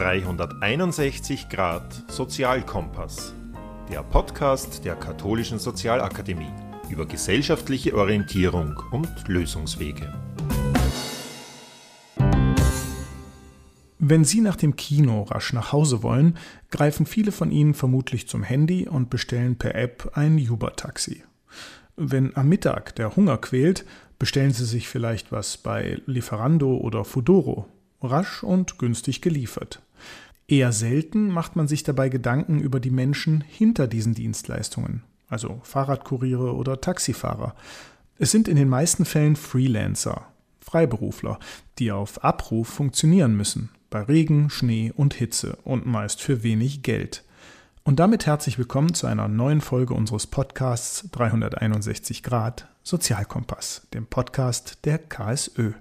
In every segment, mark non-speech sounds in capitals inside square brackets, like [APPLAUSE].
361 Grad Sozialkompass, der Podcast der Katholischen Sozialakademie über gesellschaftliche Orientierung und Lösungswege. Wenn Sie nach dem Kino rasch nach Hause wollen, greifen viele von Ihnen vermutlich zum Handy und bestellen per App ein Uber-Taxi. Wenn am Mittag der Hunger quält, bestellen Sie sich vielleicht was bei Lieferando oder Fudoro. Rasch und günstig geliefert. Eher selten macht man sich dabei Gedanken über die Menschen hinter diesen Dienstleistungen, also Fahrradkuriere oder Taxifahrer. Es sind in den meisten Fällen Freelancer, Freiberufler, die auf Abruf funktionieren müssen, bei Regen, Schnee und Hitze und meist für wenig Geld. Und damit herzlich willkommen zu einer neuen Folge unseres Podcasts 361 Grad Sozialkompass, dem Podcast der KSÖ.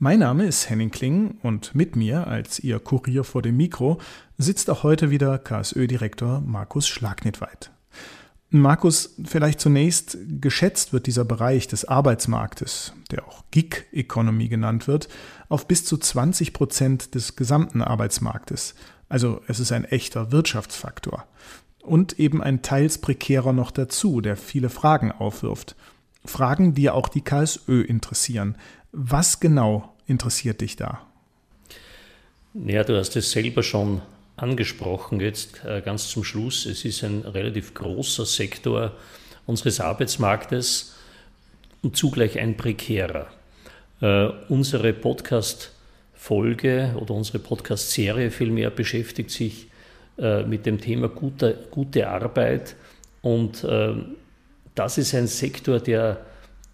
Mein Name ist Henning Kling und mit mir als Ihr Kurier vor dem Mikro sitzt auch heute wieder KSÖ-Direktor Markus Schlagnitweit. Markus, vielleicht zunächst, geschätzt wird dieser Bereich des Arbeitsmarktes, der auch Gig Economy genannt wird, auf bis zu 20 Prozent des gesamten Arbeitsmarktes. Also es ist ein echter Wirtschaftsfaktor. Und eben ein teils prekärer noch dazu, der viele Fragen aufwirft. Fragen, die ja auch die KSÖ interessieren. Was genau interessiert dich da? Ja, du hast es selber schon angesprochen, jetzt äh, ganz zum Schluss. Es ist ein relativ großer Sektor unseres Arbeitsmarktes und zugleich ein prekärer. Uh, unsere Podcast-Folge oder unsere Podcast-Serie vielmehr beschäftigt sich uh, mit dem Thema gute, gute Arbeit und uh, das ist ein Sektor, der,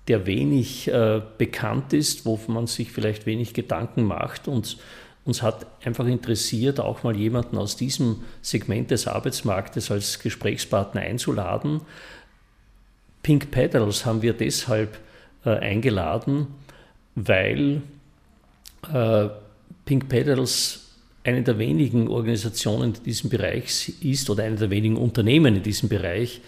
der wenig bekannt ist, wo man sich vielleicht wenig Gedanken macht und uns hat einfach interessiert, auch mal jemanden aus diesem Segment des Arbeitsmarktes als Gesprächspartner einzuladen. Pink Pedals haben wir deshalb äh, eingeladen, weil äh, Pink Pedals eine der wenigen Organisationen in diesem Bereich ist oder eine der wenigen Unternehmen in diesem Bereich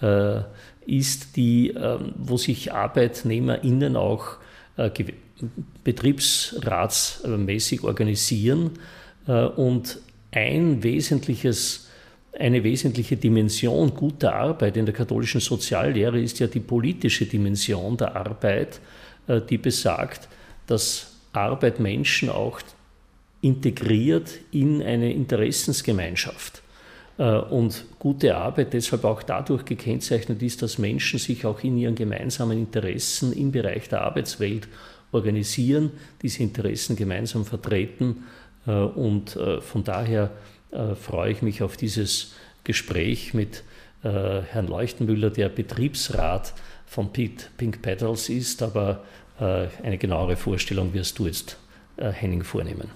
äh, ist, die, ähm, wo sich ArbeitnehmerInnen auch äh, betriebsratsmäßig organisieren. Äh, und ein wesentliches, eine wesentliche Dimension guter Arbeit in der katholischen Soziallehre ist ja die politische Dimension der Arbeit, äh, die besagt, dass Arbeit Menschen auch integriert in eine Interessensgemeinschaft. Äh, und gute Arbeit deshalb auch dadurch gekennzeichnet ist, dass Menschen sich auch in ihren gemeinsamen Interessen im Bereich der Arbeitswelt organisieren, diese Interessen gemeinsam vertreten. Äh, und äh, von daher freue ich mich auf dieses Gespräch mit Herrn Leuchtenmüller, der Betriebsrat von Pink Petals ist, aber eine genauere Vorstellung wirst du jetzt, Henning, vornehmen.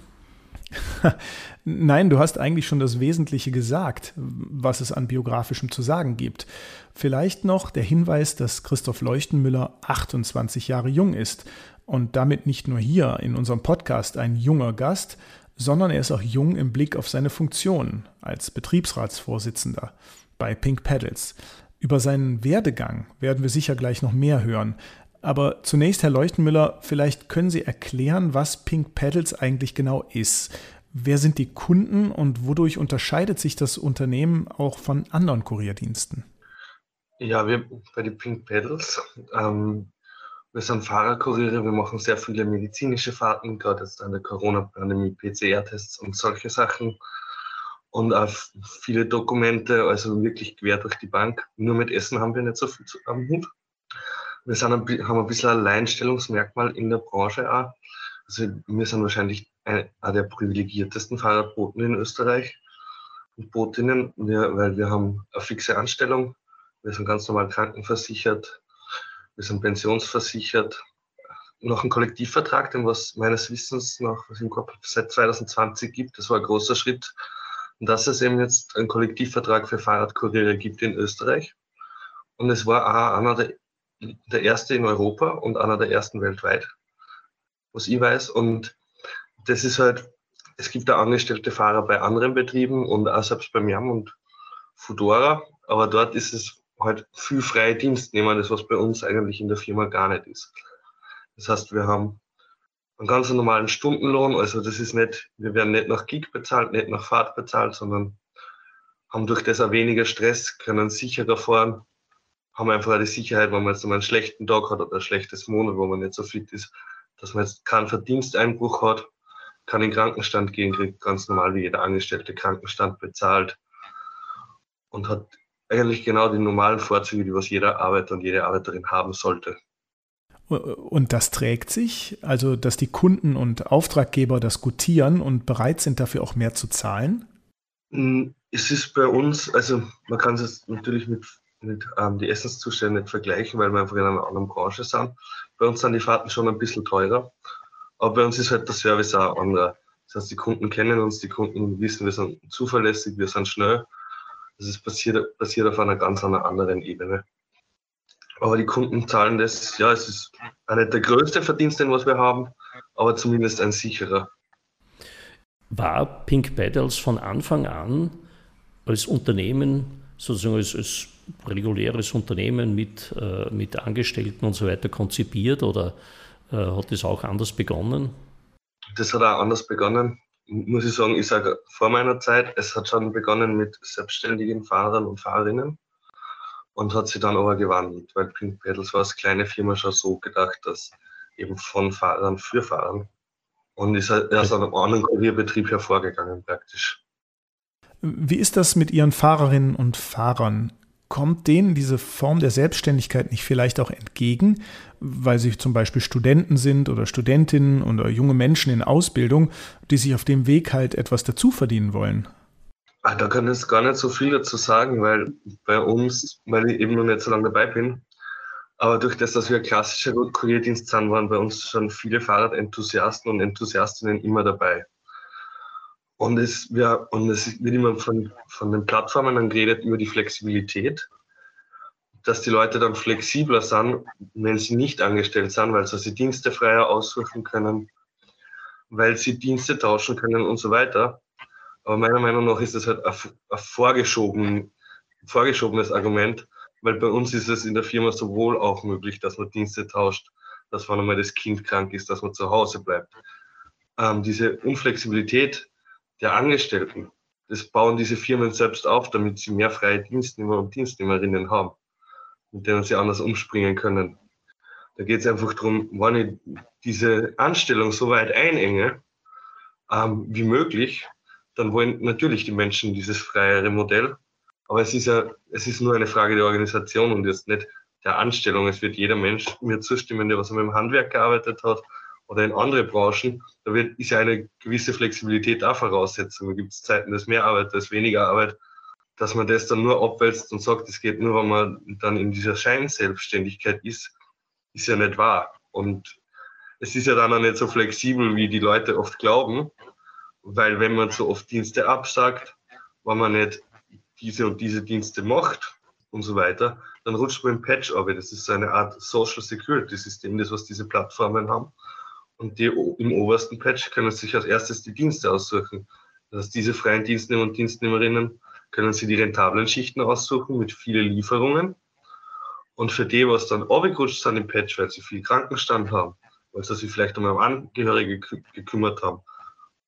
[LAUGHS] Nein, du hast eigentlich schon das Wesentliche gesagt, was es an biografischem zu sagen gibt. Vielleicht noch der Hinweis, dass Christoph Leuchtenmüller 28 Jahre jung ist und damit nicht nur hier in unserem Podcast ein junger Gast, sondern er ist auch jung im Blick auf seine Funktion als Betriebsratsvorsitzender bei Pink Pedals. Über seinen Werdegang werden wir sicher gleich noch mehr hören. Aber zunächst, Herr Leuchtenmüller, vielleicht können Sie erklären, was Pink Pedals eigentlich genau ist. Wer sind die Kunden und wodurch unterscheidet sich das Unternehmen auch von anderen Kurierdiensten? Ja, wir bei den Pink Pedals ähm, wir sind Fahrerkuriere, wir machen sehr viele medizinische Fahrten, gerade jetzt an der Corona-Pandemie, PCR-Tests und solche Sachen. Und auch viele Dokumente, also wirklich quer durch die Bank. Nur mit Essen haben wir nicht so viel am Hut. Wir sind ein, haben ein bisschen ein Alleinstellungsmerkmal in der Branche auch. Also wir sind wahrscheinlich einer der privilegiertesten Fahrerboten in Österreich und Botinnen, weil wir haben eine fixe Anstellung. Wir sind ganz normal krankenversichert wir sind pensionsversichert. Noch ein Kollektivvertrag, den was meines Wissens noch was im Kopf seit 2020 gibt. Das war ein großer Schritt. Dass es eben jetzt einen Kollektivvertrag für Fahrradkuriere gibt in Österreich. Und es war auch einer der, der erste in Europa und einer der ersten weltweit, was ich weiß. Und das ist halt, es gibt da angestellte Fahrer bei anderen Betrieben und auch selbst bei Miam und Fudora. Aber dort ist es halt viel freie Dienstnehmer, das was bei uns eigentlich in der Firma gar nicht ist. Das heißt, wir haben einen ganz normalen Stundenlohn. Also das ist nicht, wir werden nicht nach Gig bezahlt, nicht nach Fahrt bezahlt, sondern haben durch das auch weniger Stress, können sicherer fahren, haben einfach auch die Sicherheit, wenn man jetzt einen schlechten Tag hat oder ein schlechtes Monat, wo man nicht so fit ist, dass man jetzt keinen Verdiensteinbruch hat, kann in den Krankenstand gehen, kriegt ganz normal wie jeder Angestellte Krankenstand bezahlt und hat eigentlich genau die normalen Vorzüge, die was jeder Arbeiter und jede Arbeiterin haben sollte. Und das trägt sich, also dass die Kunden und Auftraggeber das gutieren und bereit sind, dafür auch mehr zu zahlen? Hm, es ist bei uns, also man kann es natürlich mit, mit ähm, die Essenszustände nicht vergleichen, weil wir einfach in einer anderen Branche sind. Bei uns sind die Fahrten schon ein bisschen teurer, aber bei uns ist halt der Service auch anderer. Das heißt, die Kunden kennen uns, die Kunden wissen, wir sind zuverlässig, wir sind schnell. Das ist passiert, passiert auf einer ganz anderen Ebene. Aber die Kunden zahlen das, ja, es ist nicht der größte Verdienst, den was wir haben, aber zumindest ein sicherer. War Pink Petals von Anfang an als Unternehmen, sozusagen als, als reguläres Unternehmen mit, äh, mit Angestellten und so weiter konzipiert oder äh, hat das auch anders begonnen? Das hat auch anders begonnen. Muss ich sagen, ich sage vor meiner Zeit, es hat schon begonnen mit selbstständigen Fahrern und Fahrerinnen und hat sich dann aber gewandelt, weil Pink Pedals war als kleine Firma schon so gedacht, dass eben von Fahrern für Fahrern und ist halt aus einem anderen Kurierbetrieb hervorgegangen praktisch. Wie ist das mit Ihren Fahrerinnen und Fahrern? Kommt denen diese Form der Selbstständigkeit nicht vielleicht auch entgegen, weil sie zum Beispiel Studenten sind oder Studentinnen oder junge Menschen in Ausbildung, die sich auf dem Weg halt etwas dazu verdienen wollen? Ach, da kann ich gar nicht so viel dazu sagen, weil bei uns, weil ich eben noch nicht so lange dabei bin, aber durch das, dass wir klassischer Kurierdienst sind, waren bei uns schon viele Fahrradenthusiasten und Enthusiastinnen immer dabei. Und es, wir, und es wird immer von, von den Plattformen dann geredet über die Flexibilität, dass die Leute dann flexibler sind, wenn sie nicht angestellt sind, weil sie Dienste freier aussuchen können, weil sie Dienste tauschen können und so weiter. Aber meiner Meinung nach ist das halt ein, ein vorgeschoben, vorgeschobenes Argument, weil bei uns ist es in der Firma sowohl auch möglich, dass man Dienste tauscht, dass wenn einmal das Kind krank ist, dass man zu Hause bleibt. Ähm, diese Unflexibilität der Angestellten, das bauen diese Firmen selbst auf, damit sie mehr freie Dienstnehmer und Dienstnehmerinnen haben, mit denen sie anders umspringen können. Da geht es einfach darum, wenn ich diese Anstellung so weit einenge, ähm, wie möglich, dann wollen natürlich die Menschen dieses freiere Modell. Aber es ist ja, es ist nur eine Frage der Organisation und jetzt nicht der Anstellung. Es wird jeder Mensch mir zustimmen, der was mit dem Handwerk gearbeitet hat oder in andere Branchen. Da wird, ist ja eine gewisse Flexibilität da Voraussetzung. Da gibt es Zeiten, dass mehr Arbeit, dass weniger Arbeit, dass man das dann nur abwälzt und sagt, es geht nur, wenn man dann in dieser Scheinselbstständigkeit ist, ist ja nicht wahr. Und es ist ja dann auch nicht so flexibel, wie die Leute oft glauben weil wenn man so oft Dienste absagt, wenn man nicht diese und diese Dienste macht und so weiter, dann rutscht man im Patch aber Das ist so eine Art Social Security System, das was diese Plattformen haben. Und die im obersten Patch können sich als erstes die Dienste aussuchen. Das heißt, diese freien Dienstnehmer und Dienstnehmerinnen können sie die rentablen Schichten aussuchen mit vielen Lieferungen. Und für die, was dann abgerutscht sind im Patch, weil sie viel Krankenstand haben, weil sie sich vielleicht um einen Angehörige gekümmert haben,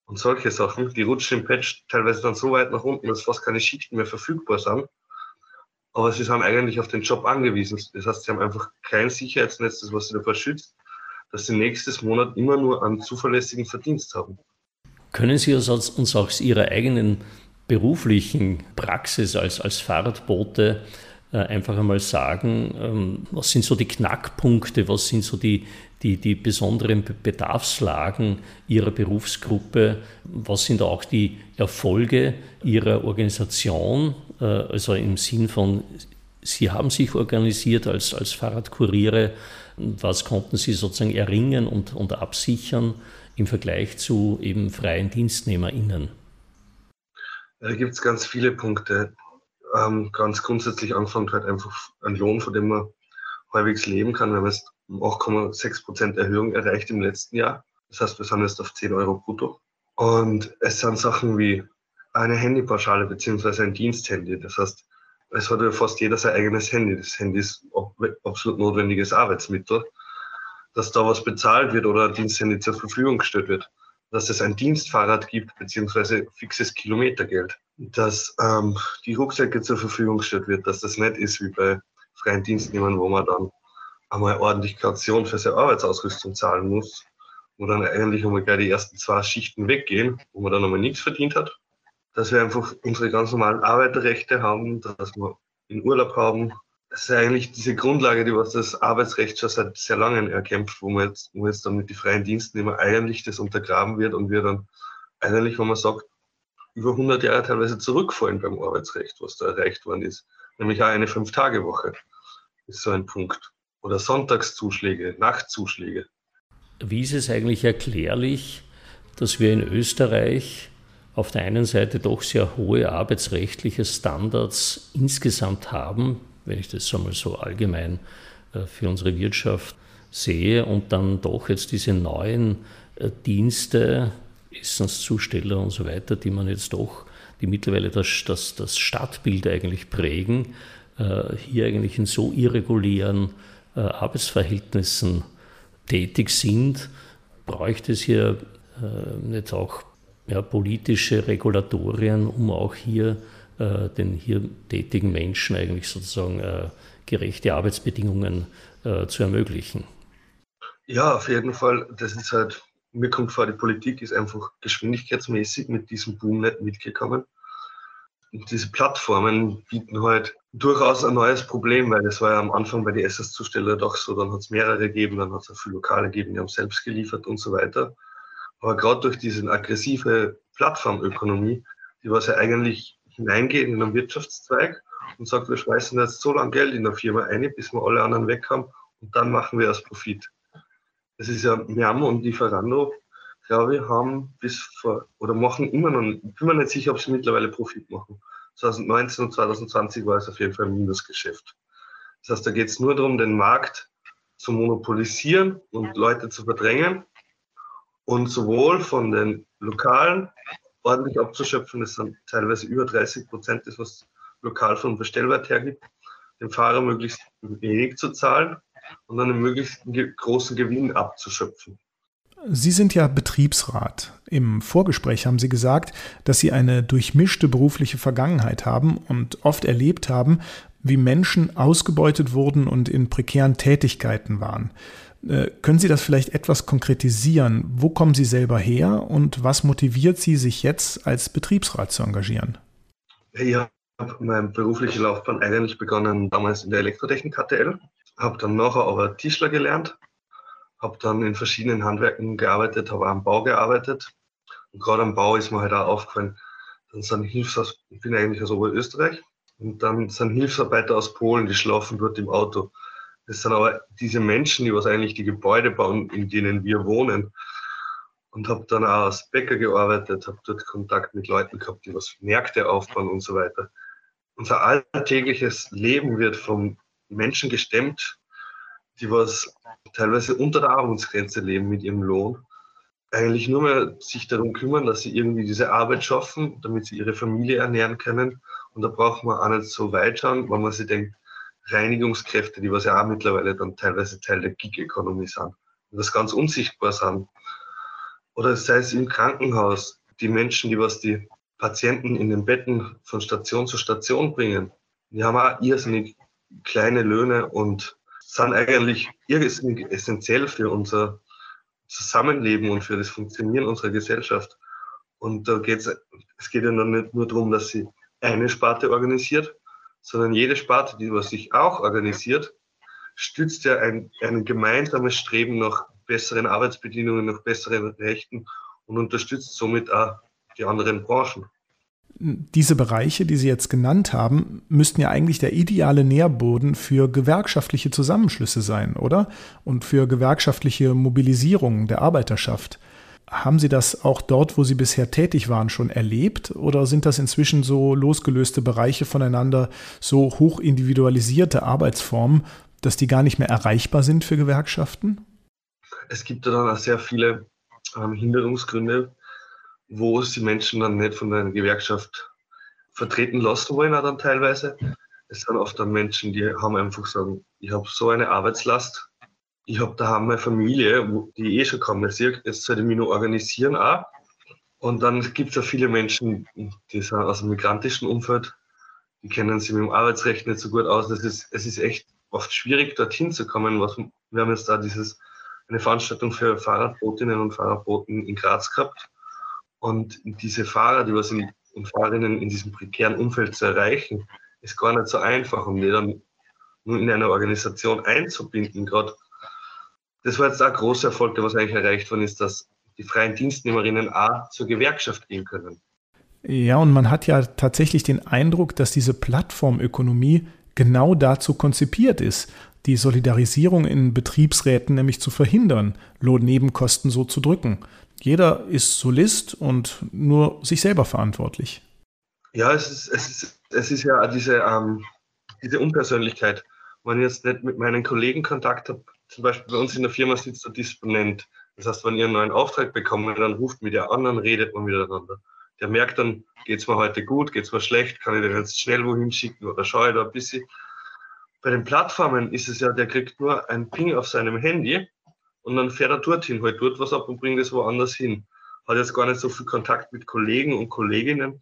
und solche Sachen, die rutschen im Patch teilweise dann so weit nach unten, dass fast keine Schichten mehr verfügbar sind. Aber sie sind eigentlich auf den Job angewiesen. Das heißt, sie haben einfach kein Sicherheitsnetz, das was sie davor schützt, dass sie nächstes Monat immer nur einen zuverlässigen Verdienst haben. Können Sie uns aus Ihrer eigenen beruflichen Praxis als, als Fahrradbote äh, einfach einmal sagen, ähm, was sind so die Knackpunkte, was sind so die, die, die besonderen Bedarfslagen Ihrer Berufsgruppe, was sind auch die Erfolge Ihrer Organisation, äh, also im Sinn von, Sie haben sich organisiert als, als Fahrradkuriere, was konnten Sie sozusagen erringen und, und absichern im Vergleich zu eben freien DienstnehmerInnen? Da gibt es ganz viele Punkte ähm, ganz grundsätzlich anfangen halt einfach ein Lohn, von dem man halbwegs leben kann. Wir haben jetzt 8,6 Prozent Erhöhung erreicht im letzten Jahr. Das heißt, wir sind jetzt auf 10 Euro brutto. Und es sind Sachen wie eine Handypauschale beziehungsweise ein Diensthandy. Das heißt, es hat ja fast jeder sein eigenes Handy. Das Handy ist absolut notwendiges Arbeitsmittel. dass da was bezahlt wird oder ein Diensthandy zur Verfügung gestellt wird. Dass es ein Dienstfahrrad gibt, beziehungsweise fixes Kilometergeld. Dass ähm, die Rucksäcke zur Verfügung gestellt wird, dass das nicht ist wie bei freien Dienstnehmern, wo man dann einmal ordentlich Kaution für seine Arbeitsausrüstung zahlen muss, wo dann eigentlich einmal gleich die ersten zwei Schichten weggehen, wo man dann einmal nichts verdient hat. Dass wir einfach unsere ganz normalen Arbeiterrechte haben, dass wir in Urlaub haben, das ist eigentlich diese Grundlage, die was das Arbeitsrecht schon seit sehr langem erkämpft, wo man jetzt, wo jetzt dann mit den freien Dienstnehmern eigentlich das untergraben wird und wir dann eigentlich, wenn man sagt, über 100 Jahre teilweise zurückfallen beim Arbeitsrecht, was da erreicht worden ist. Nämlich auch eine Fünf-Tage-Woche ist so ein Punkt. Oder Sonntagszuschläge, Nachtzuschläge. Wie ist es eigentlich erklärlich, dass wir in Österreich auf der einen Seite doch sehr hohe arbeitsrechtliche Standards insgesamt haben, wenn ich das einmal so allgemein äh, für unsere Wirtschaft sehe und dann doch jetzt diese neuen äh, Dienste, Essenszusteller und so weiter, die man jetzt doch, die mittlerweile das, das, das Stadtbild eigentlich prägen, äh, hier eigentlich in so irregulären Arbeitsverhältnissen tätig sind, bräuchte es hier nicht auch ja, politische Regulatorien, um auch hier äh, den hier tätigen Menschen eigentlich sozusagen äh, gerechte Arbeitsbedingungen äh, zu ermöglichen. Ja, auf jeden Fall. Das ist halt, mir kommt vor, die Politik ist einfach geschwindigkeitsmäßig mit diesem Boom nicht mitgekommen. Und diese Plattformen bieten halt durchaus ein neues Problem, weil es war ja am Anfang bei den SS-Zusteller doch so, dann hat es mehrere gegeben, dann hat es auch viele Lokale gegeben, die haben selbst geliefert und so weiter. Aber gerade durch diese aggressive Plattformökonomie, die was ja eigentlich hineingeht in einen Wirtschaftszweig und sagt, wir schmeißen jetzt so lange Geld in der Firma ein, bis wir alle anderen weg haben und dann machen wir erst Profit. Das ist ja Miam und Lieferando, glaube ich, haben bis vor, oder machen immer noch, ich bin mir nicht sicher, ob sie mittlerweile Profit machen. 2019 und 2020 war es auf jeden Fall ein Minusgeschäft. Das heißt, da geht es nur darum, den Markt zu monopolisieren und Leute zu verdrängen und sowohl von den lokalen ordentlich abzuschöpfen. Das sind teilweise über 30 Prozent, das was lokal vom Bestellwert hergibt, dem Fahrer möglichst wenig zu zahlen und dann einen möglichst großen Gewinn abzuschöpfen. Sie sind ja Betriebsrat. Im Vorgespräch haben Sie gesagt, dass Sie eine durchmischte berufliche Vergangenheit haben und oft erlebt haben, wie Menschen ausgebeutet wurden und in prekären Tätigkeiten waren. Äh, können Sie das vielleicht etwas konkretisieren? Wo kommen Sie selber her und was motiviert Sie, sich jetzt als Betriebsrat zu engagieren? Ich habe meine berufliche Laufbahn eigentlich begonnen damals in der Elektrotechnik HTL, habe dann nachher aber Tischler gelernt, habe dann in verschiedenen Handwerken gearbeitet, habe am Bau gearbeitet und gerade am Bau ist mir halt auch aufgefallen, dann sind Hilfsarbeiter, ich bin eigentlich aus Oberösterreich, und dann sind Hilfsarbeiter aus Polen, die schlafen dort im Auto. Das sind aber diese Menschen, die was eigentlich die Gebäude bauen, in denen wir wohnen. Und habe dann auch als Bäcker gearbeitet, habe dort Kontakt mit Leuten gehabt, die was Märkte aufbauen und so weiter. Unser alltägliches Leben wird von Menschen gestemmt, die was teilweise unter der Armutsgrenze leben mit ihrem Lohn. Eigentlich nur mehr sich darum kümmern, dass sie irgendwie diese Arbeit schaffen, damit sie ihre Familie ernähren können. Und da braucht man auch nicht so weit schauen, weil man sich denkt, Reinigungskräfte, die was ja auch mittlerweile dann teilweise Teil der Gig-Economy sind, was ganz unsichtbar sind. Oder sei es im Krankenhaus, die Menschen, die was die Patienten in den Betten von Station zu Station bringen, die haben auch irrsinnig kleine Löhne und sind eigentlich irrsinnig essentiell für unser Zusammenleben und für das Funktionieren unserer Gesellschaft. Und da geht's, es geht ja noch nicht nur darum, dass sie eine Sparte organisiert, sondern jede Sparte, die was sich auch organisiert, stützt ja ein, ein gemeinsames Streben nach besseren Arbeitsbedingungen, nach besseren Rechten und unterstützt somit auch die anderen Branchen. Diese Bereiche, die Sie jetzt genannt haben, müssten ja eigentlich der ideale Nährboden für gewerkschaftliche Zusammenschlüsse sein, oder? Und für gewerkschaftliche Mobilisierung der Arbeiterschaft. Haben Sie das auch dort, wo Sie bisher tätig waren, schon erlebt? Oder sind das inzwischen so losgelöste Bereiche voneinander, so hoch individualisierte Arbeitsformen, dass die gar nicht mehr erreichbar sind für Gewerkschaften? Es gibt da dann auch sehr viele ähm, Hinderungsgründe, wo es die Menschen dann nicht von einer Gewerkschaft vertreten lassen wollen, auch dann teilweise. Es sind oft dann Menschen, die haben einfach sagen, ich habe so eine Arbeitslast, ich habe daheim meine Familie, die eh schon kaum sieht, jetzt sollte ich mich noch organisieren auch. Und dann gibt es ja viele Menschen, die sind aus dem migrantischen Umfeld, die kennen sich mit dem Arbeitsrecht nicht so gut aus. Das ist, es ist echt oft schwierig, dorthin zu kommen. Was, wir haben jetzt da dieses, eine Veranstaltung für Fahrradbotinnen und Fahrradboten in Graz gehabt. Und diese Fahrer, die was in, und Fahrerinnen in diesem prekären Umfeld zu erreichen, ist gar nicht so einfach, um die dann nur in einer Organisation einzubinden. Gerade das war jetzt ein großer Erfolg, der was eigentlich erreicht worden ist, dass die freien Dienstnehmerinnen auch zur Gewerkschaft gehen können. Ja, und man hat ja tatsächlich den Eindruck, dass diese Plattformökonomie genau dazu konzipiert ist, die Solidarisierung in Betriebsräten nämlich zu verhindern, Lohnnebenkosten so zu drücken. Jeder ist Solist und nur sich selber verantwortlich. Ja, es ist, es ist, es ist ja diese, ähm, diese Unpersönlichkeit. Wenn ich jetzt nicht mit meinen Kollegen Kontakt habe, zum Beispiel bei uns in der Firma sitzt der Disponent. Das heißt, wenn ihr einen neuen Auftrag bekommt, dann ruft mit der anderen, redet man miteinander. Der merkt dann, geht es mir heute gut, geht es mir schlecht, kann ich den jetzt schnell wohin schicken oder schaue ich da ein bisschen. Bei den Plattformen ist es ja, der kriegt nur ein Ping auf seinem Handy und dann fährt er dorthin, halt dort was ab und bringt es woanders hin. Hat jetzt gar nicht so viel Kontakt mit Kollegen und Kolleginnen.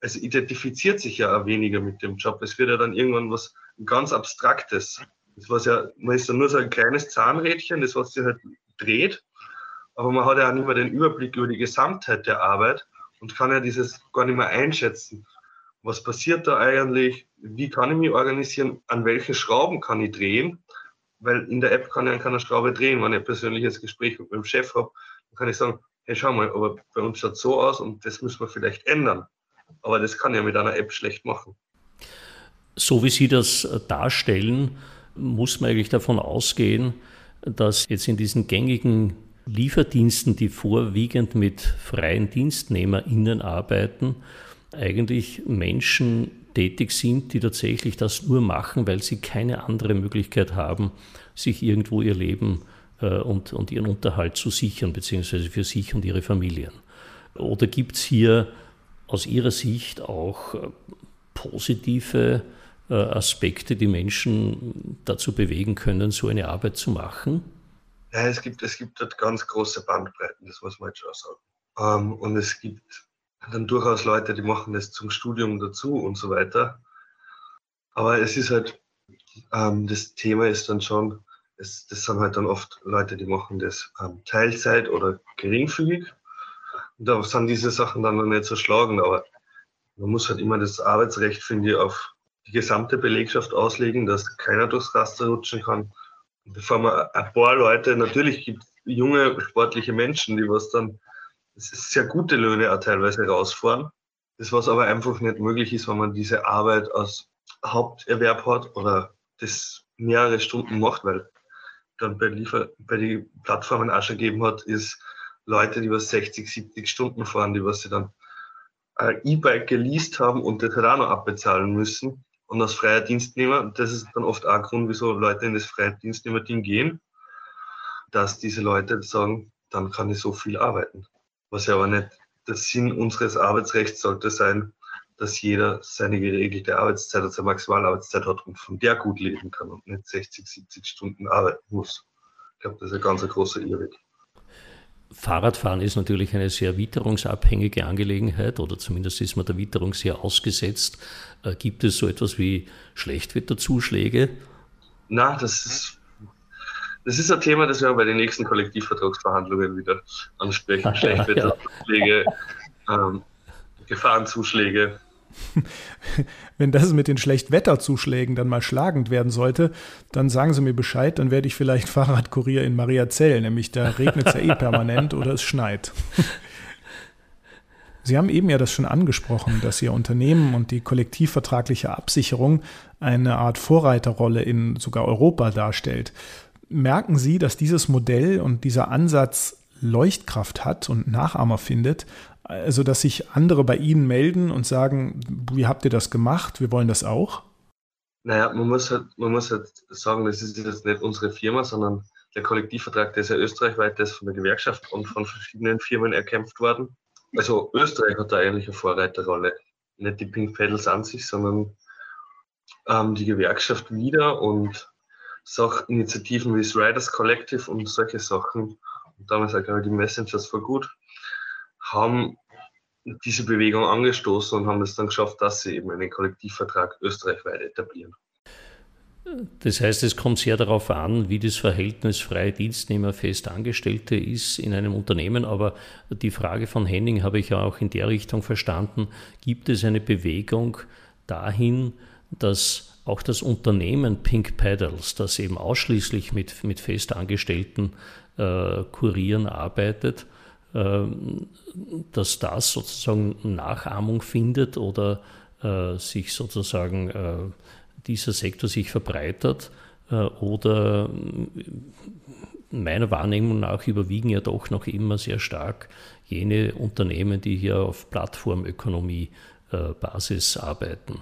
Also identifiziert sich ja auch weniger mit dem Job. Es wird ja dann irgendwann was ganz Abstraktes. Das was ja, man ist dann nur so ein kleines Zahnrädchen, das was sich halt dreht. Aber man hat ja auch nicht mehr den Überblick über die Gesamtheit der Arbeit und kann ja dieses gar nicht mehr einschätzen. Was passiert da eigentlich? Wie kann ich mich organisieren? An welchen Schrauben kann ich drehen? Weil in der App kann ich an keiner Schraube drehen. Wenn ich ein persönliches Gespräch mit meinem Chef habe, dann kann ich sagen, hey, schau mal, aber bei uns schaut so aus und das müssen wir vielleicht ändern. Aber das kann ich mit einer App schlecht machen. So wie Sie das darstellen, muss man eigentlich davon ausgehen, dass jetzt in diesen gängigen Lieferdiensten, die vorwiegend mit freien DienstnehmerInnen arbeiten, eigentlich Menschen tätig sind, die tatsächlich das nur machen, weil sie keine andere Möglichkeit haben, sich irgendwo ihr Leben äh, und, und ihren Unterhalt zu sichern, beziehungsweise für sich und ihre Familien. Oder gibt es hier aus Ihrer Sicht auch äh, positive Aspekte, die Menschen dazu bewegen können, so eine Arbeit zu machen? Ja, es gibt, es gibt dort ganz große Bandbreiten, das muss man jetzt schon sagen. Ähm, und es gibt dann durchaus Leute, die machen das zum Studium dazu und so weiter. Aber es ist halt, ähm, das Thema ist dann schon, es, das sind halt dann oft Leute, die machen das ähm, Teilzeit oder geringfügig. Und da sind diese Sachen dann noch nicht so schlagend, aber man muss halt immer das Arbeitsrecht, finde ich, auf die gesamte Belegschaft auslegen, dass keiner durchs Raster rutschen kann. Bevor man ein paar Leute, natürlich gibt es junge, sportliche Menschen, die was dann sehr gute Löhne auch teilweise rausfahren. Das, was aber einfach nicht möglich ist, wenn man diese Arbeit als Haupterwerb hat oder das mehrere Stunden macht, weil dann bei, Liefer bei den Plattformen auch schon gegeben hat, ist Leute, die was 60, 70 Stunden fahren, die was sie dann E-Bike geleast haben und das halt auch noch abbezahlen müssen und als freier Dienstnehmer, das ist dann oft auch ein Grund, wieso Leute in das freie Dienstnehmerteam gehen, dass diese Leute sagen, dann kann ich so viel arbeiten. Was ja aber nicht der Sinn unseres Arbeitsrechts sollte sein, dass jeder seine geregelte Arbeitszeit, also Maximalarbeitszeit hat und von der gut leben kann und nicht 60, 70 Stunden arbeiten muss. Ich glaube, das ist ein ganz großer Irrweg. Fahrradfahren ist natürlich eine sehr witterungsabhängige Angelegenheit oder zumindest ist man der Witterung sehr ausgesetzt. Äh, gibt es so etwas wie Schlechtwetterzuschläge? Na, das ist, das ist ein Thema, das wir bei den nächsten Kollektivvertragsverhandlungen wieder ansprechen. [LAUGHS] Schlechtwetterzuschläge, ähm, Gefahrenzuschläge. [LAUGHS] Wenn das mit den Schlechtwetterzuschlägen dann mal schlagend werden sollte, dann sagen Sie mir Bescheid, dann werde ich vielleicht [LAUGHS] Fahrradkurier in Mariazell, nämlich da regnet es ja eh permanent oder es schneit. Sie haben eben ja das schon angesprochen, dass Ihr Unternehmen und die kollektivvertragliche Absicherung eine Art Vorreiterrolle in sogar Europa darstellt. Merken Sie, dass dieses Modell und dieser Ansatz Leuchtkraft hat und Nachahmer findet, also, dass sich andere bei Ihnen melden und sagen, wie habt ihr das gemacht? Wir wollen das auch? Naja, man muss halt, man muss halt sagen, das ist jetzt nicht unsere Firma, sondern der Kollektivvertrag, der ist ja österreichweit, der ist von der Gewerkschaft und von verschiedenen Firmen erkämpft worden. Also Österreich hat da eigentlich eine Vorreiterrolle. Nicht die Pink Pedals an sich, sondern ähm, die Gewerkschaft wieder. Und Sachinitiativen wie das Riders Collective und solche Sachen, damals auch glaube die Messengers for Good, haben diese Bewegung angestoßen und haben es dann geschafft, dass sie eben einen Kollektivvertrag österreichweit etablieren. Das heißt, es kommt sehr darauf an, wie das Verhältnis freie Dienstnehmer Festangestellte ist in einem Unternehmen. Aber die Frage von Henning habe ich ja auch in der Richtung verstanden. Gibt es eine Bewegung dahin, dass auch das Unternehmen Pink Pedals, das eben ausschließlich mit, mit Festangestellten äh, Kurieren arbeitet, äh, dass das sozusagen Nachahmung findet oder äh, sich sozusagen äh, dieser Sektor sich verbreitert äh, oder meiner Wahrnehmung nach überwiegen ja doch noch immer sehr stark jene Unternehmen, die hier auf Plattformökonomie äh, arbeiten.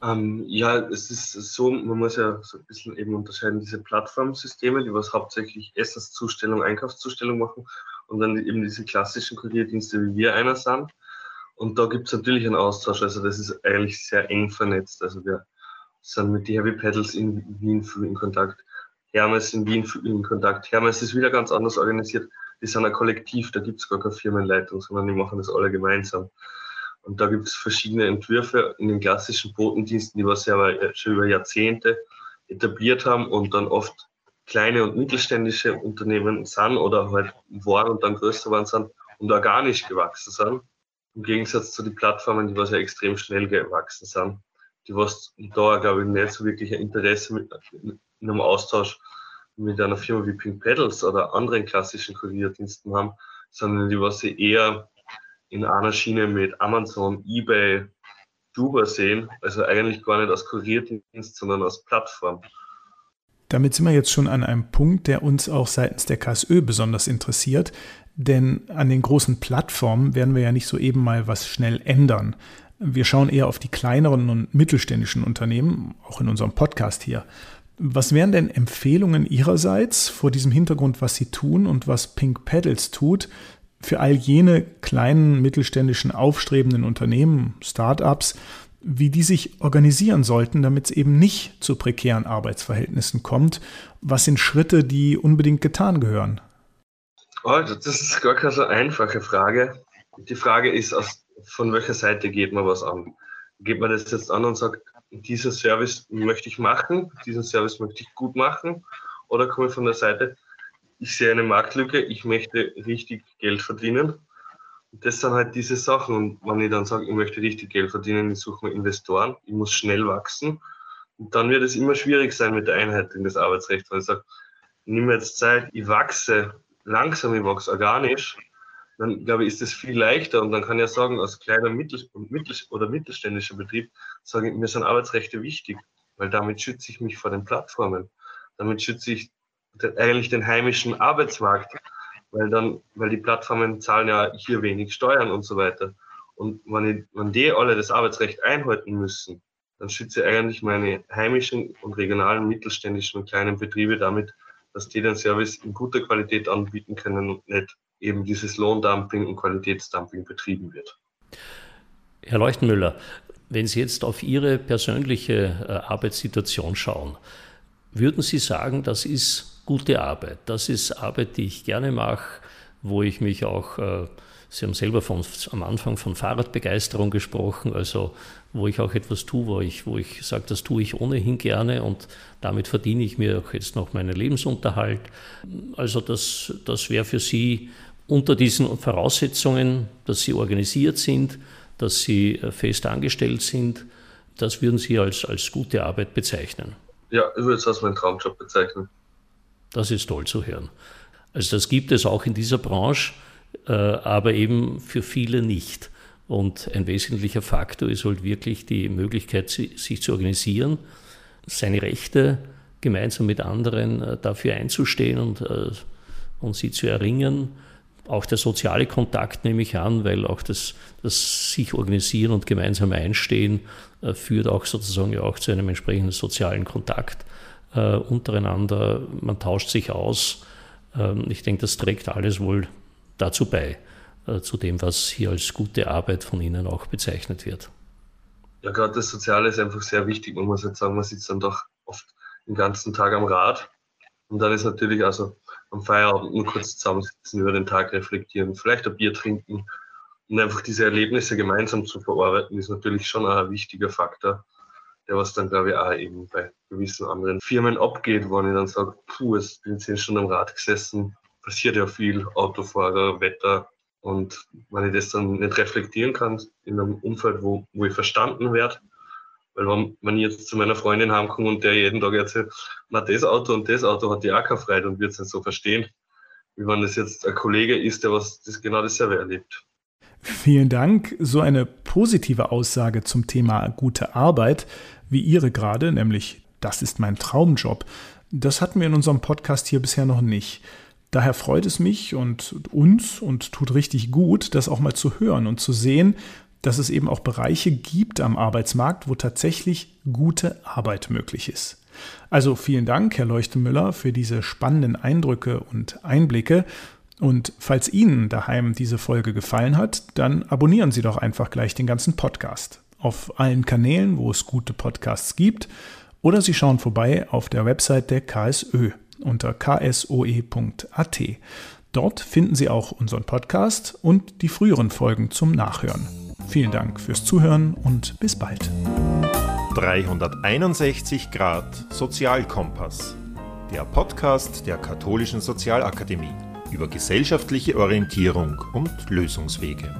Ähm, ja, es ist so, man muss ja so ein bisschen eben unterscheiden, diese Plattformsysteme, die was hauptsächlich Essenszustellung, Einkaufszustellung machen und dann eben diese klassischen Kurierdienste, wie wir einer sind. Und da gibt es natürlich einen Austausch, also das ist eigentlich sehr eng vernetzt. Also wir sind mit die Heavy Pedals in Wien in Kontakt. Hermes in Wien in Kontakt. Hermes ist wieder ganz anders organisiert. Die sind ein Kollektiv, da gibt es gar keine Firmenleitung, sondern die machen das alle gemeinsam. Und da gibt es verschiedene Entwürfe in den klassischen Botendiensten, die wir selber schon über Jahrzehnte etabliert haben und dann oft kleine und mittelständische Unternehmen sind oder halt waren und dann größer waren sind und organisch gewachsen sind. Im Gegensatz zu den Plattformen, die was ja extrem schnell gewachsen sind die was da, glaube ich, nicht so wirklich ein Interesse mit, in einem Austausch mit einer Firma wie Pink Pedals oder anderen klassischen Kurierdiensten haben, sondern die, was sie eher in einer Schiene mit Amazon, eBay, Uber sehen, also eigentlich gar nicht als Kurierdienst, sondern als Plattform. Damit sind wir jetzt schon an einem Punkt, der uns auch seitens der KSÖ besonders interessiert, denn an den großen Plattformen werden wir ja nicht so eben mal was schnell ändern. Wir schauen eher auf die kleineren und mittelständischen Unternehmen, auch in unserem Podcast hier. Was wären denn Empfehlungen Ihrerseits vor diesem Hintergrund, was Sie tun und was Pink Pedals tut, für all jene kleinen, mittelständischen, aufstrebenden Unternehmen, Start-ups, wie die sich organisieren sollten, damit es eben nicht zu prekären Arbeitsverhältnissen kommt? Was sind Schritte, die unbedingt getan gehören? Oh, das ist gar keine so einfache Frage. Die Frage ist aus von welcher Seite geht man was an? Geht man das jetzt an und sagt, dieser Service möchte ich machen, diesen Service möchte ich gut machen? Oder komme ich von der Seite, ich sehe eine Marktlücke, ich möchte richtig Geld verdienen? Und das sind halt diese Sachen. Und wenn ich dann sage, ich möchte richtig Geld verdienen, ich suche mir Investoren, ich muss schnell wachsen, und dann wird es immer schwierig sein mit der Einhaltung des Arbeitsrechts. Weil ich sage, ich nehme jetzt Zeit, ich wachse langsam, ich wachse organisch, dann glaube ich, ist es viel leichter und dann kann ich ja sagen, als kleiner Mittel, Mittel oder mittelständischer Betrieb, sage ich, mir sind Arbeitsrechte wichtig, weil damit schütze ich mich vor den Plattformen. Damit schütze ich eigentlich den heimischen Arbeitsmarkt, weil dann, weil die Plattformen zahlen ja hier wenig Steuern und so weiter. Und wenn, ich, wenn die alle das Arbeitsrecht einhalten müssen, dann schütze ich eigentlich meine heimischen und regionalen mittelständischen und kleinen Betriebe damit, dass die den Service in guter Qualität anbieten können und nicht eben dieses Lohndumping und Qualitätsdumping betrieben wird. Herr Leuchtenmüller, wenn Sie jetzt auf Ihre persönliche äh, Arbeitssituation schauen, würden Sie sagen, das ist gute Arbeit, das ist Arbeit, die ich gerne mache, wo ich mich auch äh, Sie haben selber von, am Anfang von Fahrradbegeisterung gesprochen, also wo ich auch etwas tue, wo ich, wo ich sage, das tue ich ohnehin gerne und damit verdiene ich mir auch jetzt noch meinen Lebensunterhalt. Also das, das wäre für Sie unter diesen Voraussetzungen, dass Sie organisiert sind, dass Sie äh, fest angestellt sind, das würden Sie als, als gute Arbeit bezeichnen. Ja, ich würde es als meinen Traumjob bezeichnen. Das ist toll zu hören. Also das gibt es auch in dieser Branche. Äh, aber eben für viele nicht. Und ein wesentlicher Faktor ist halt wirklich die Möglichkeit, sich zu organisieren, seine Rechte gemeinsam mit anderen äh, dafür einzustehen und, äh, und sie zu erringen. Auch der soziale Kontakt nehme ich an, weil auch das, das sich organisieren und gemeinsam einstehen führt auch sozusagen ja auch zu einem entsprechenden sozialen Kontakt untereinander. Man tauscht sich aus. Ähm, ich denke, das trägt alles wohl dazu bei, äh, zu dem, was hier als gute Arbeit von Ihnen auch bezeichnet wird. Ja, gerade das Soziale ist einfach sehr wichtig. Man muss jetzt sagen, man sitzt dann doch oft den ganzen Tag am Rad. Und dann ist natürlich also am Feierabend nur kurz zusammensitzen, über den Tag reflektieren, vielleicht ein Bier trinken und einfach diese Erlebnisse gemeinsam zu verarbeiten, ist natürlich schon ein wichtiger Faktor, der was dann, glaube ich, auch eben bei gewissen anderen Firmen abgeht, wo ich dann sage, puh, jetzt bin zehn Stunden am Rad gesessen, passiert ja viel, Autofahrer, Wetter. Und wenn ich das dann nicht reflektieren kann in einem Umfeld, wo, wo ich verstanden werde, weil wenn, wenn ich jetzt zu meiner Freundin heimkomme und der jeden Tag erzählt, na, das Auto und das Auto hat die auch keine Freude und wird es nicht so verstehen, wie wenn das jetzt ein Kollege ist, der was das genau dasselbe erlebt. Vielen Dank. So eine positive Aussage zum Thema gute Arbeit, wie Ihre gerade, nämlich das ist mein Traumjob, das hatten wir in unserem Podcast hier bisher noch nicht. Daher freut es mich und uns und tut richtig gut, das auch mal zu hören und zu sehen, dass es eben auch Bereiche gibt am Arbeitsmarkt, wo tatsächlich gute Arbeit möglich ist. Also vielen Dank, Herr Leuchtemüller, für diese spannenden Eindrücke und Einblicke. Und falls Ihnen daheim diese Folge gefallen hat, dann abonnieren Sie doch einfach gleich den ganzen Podcast auf allen Kanälen, wo es gute Podcasts gibt, oder Sie schauen vorbei auf der Website der KSÖ unter ksoe.at. Dort finden Sie auch unseren Podcast und die früheren Folgen zum Nachhören. Vielen Dank fürs Zuhören und bis bald. 361 Grad Sozialkompass. Der Podcast der Katholischen Sozialakademie über gesellschaftliche Orientierung und Lösungswege.